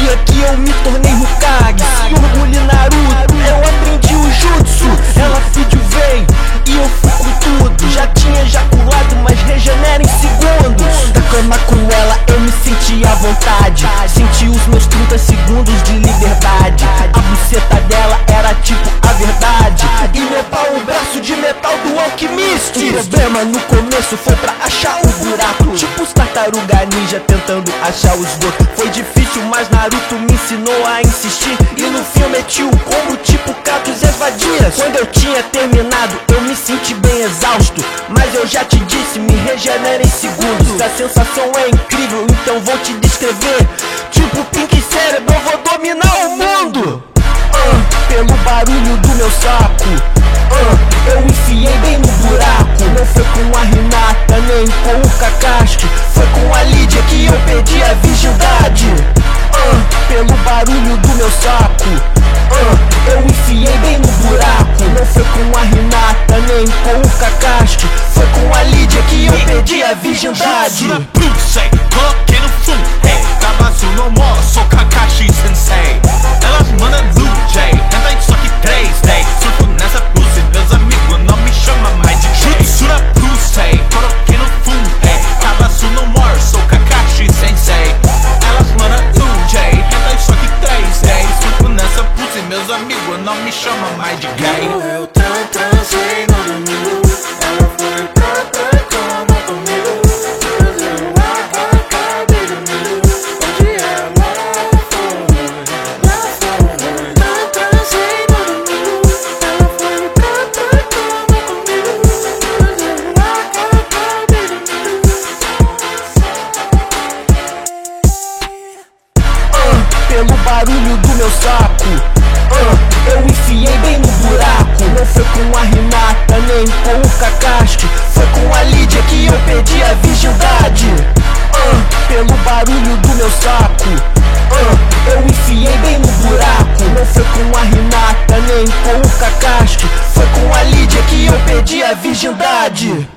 dia que eu me tornei Hokage orgulho Naruto, eu aprendi o Jutsu. Ela vídeo vem e eu fico tudo. Já tinha ejaculado, mas regenera em segundos. Da cama com ela eu me senti à vontade. Senti os meus 30 segundos de liberdade. A buceta dela era tipo metal do alquimista O problema no começo foi pra achar o buraco. Tipo os tartaruga ninja tentando achar o esgoto Foi difícil, mas Naruto me ensinou a insistir. E no fim meti o combo tipo Kratos e as vadias Quando eu tinha terminado, eu me senti bem exausto. Mas eu já te disse, me regenera em segundos. A sensação é incrível, então vou te descrever. Tipo Pink Cérebro, eu vou dominar o mundo com a Lídia que eu perdi a virgindade. Ah, Pelo barulho do meu saco. Ah, Eu enfiei bem no buraco. Não foi com a Renata, nem com o Kakashi. Foi com a Lídia que eu perdi a virgindade. Bruce, coloquei no full, hey Cabaço no more, chamam mais de gay. Eu tran transei no domingo Ela foi pra cama comigo a cabe domingo Onde ela foi transei no domingo Ela foi pra cama comigo Fazendo a cabe Ah, Pelo barulho do meu saco uh, eu enfiei bem no buraco. Não foi com a Renata, nem com o Cacasco. Foi com a Lídia que eu perdi a virgindade. Uh, Pelo barulho do meu saco. Uh, Eu enfiei bem no buraco. Não foi com a Renata, nem com o Cacasco. Foi com a Lídia que eu perdi a virgindade.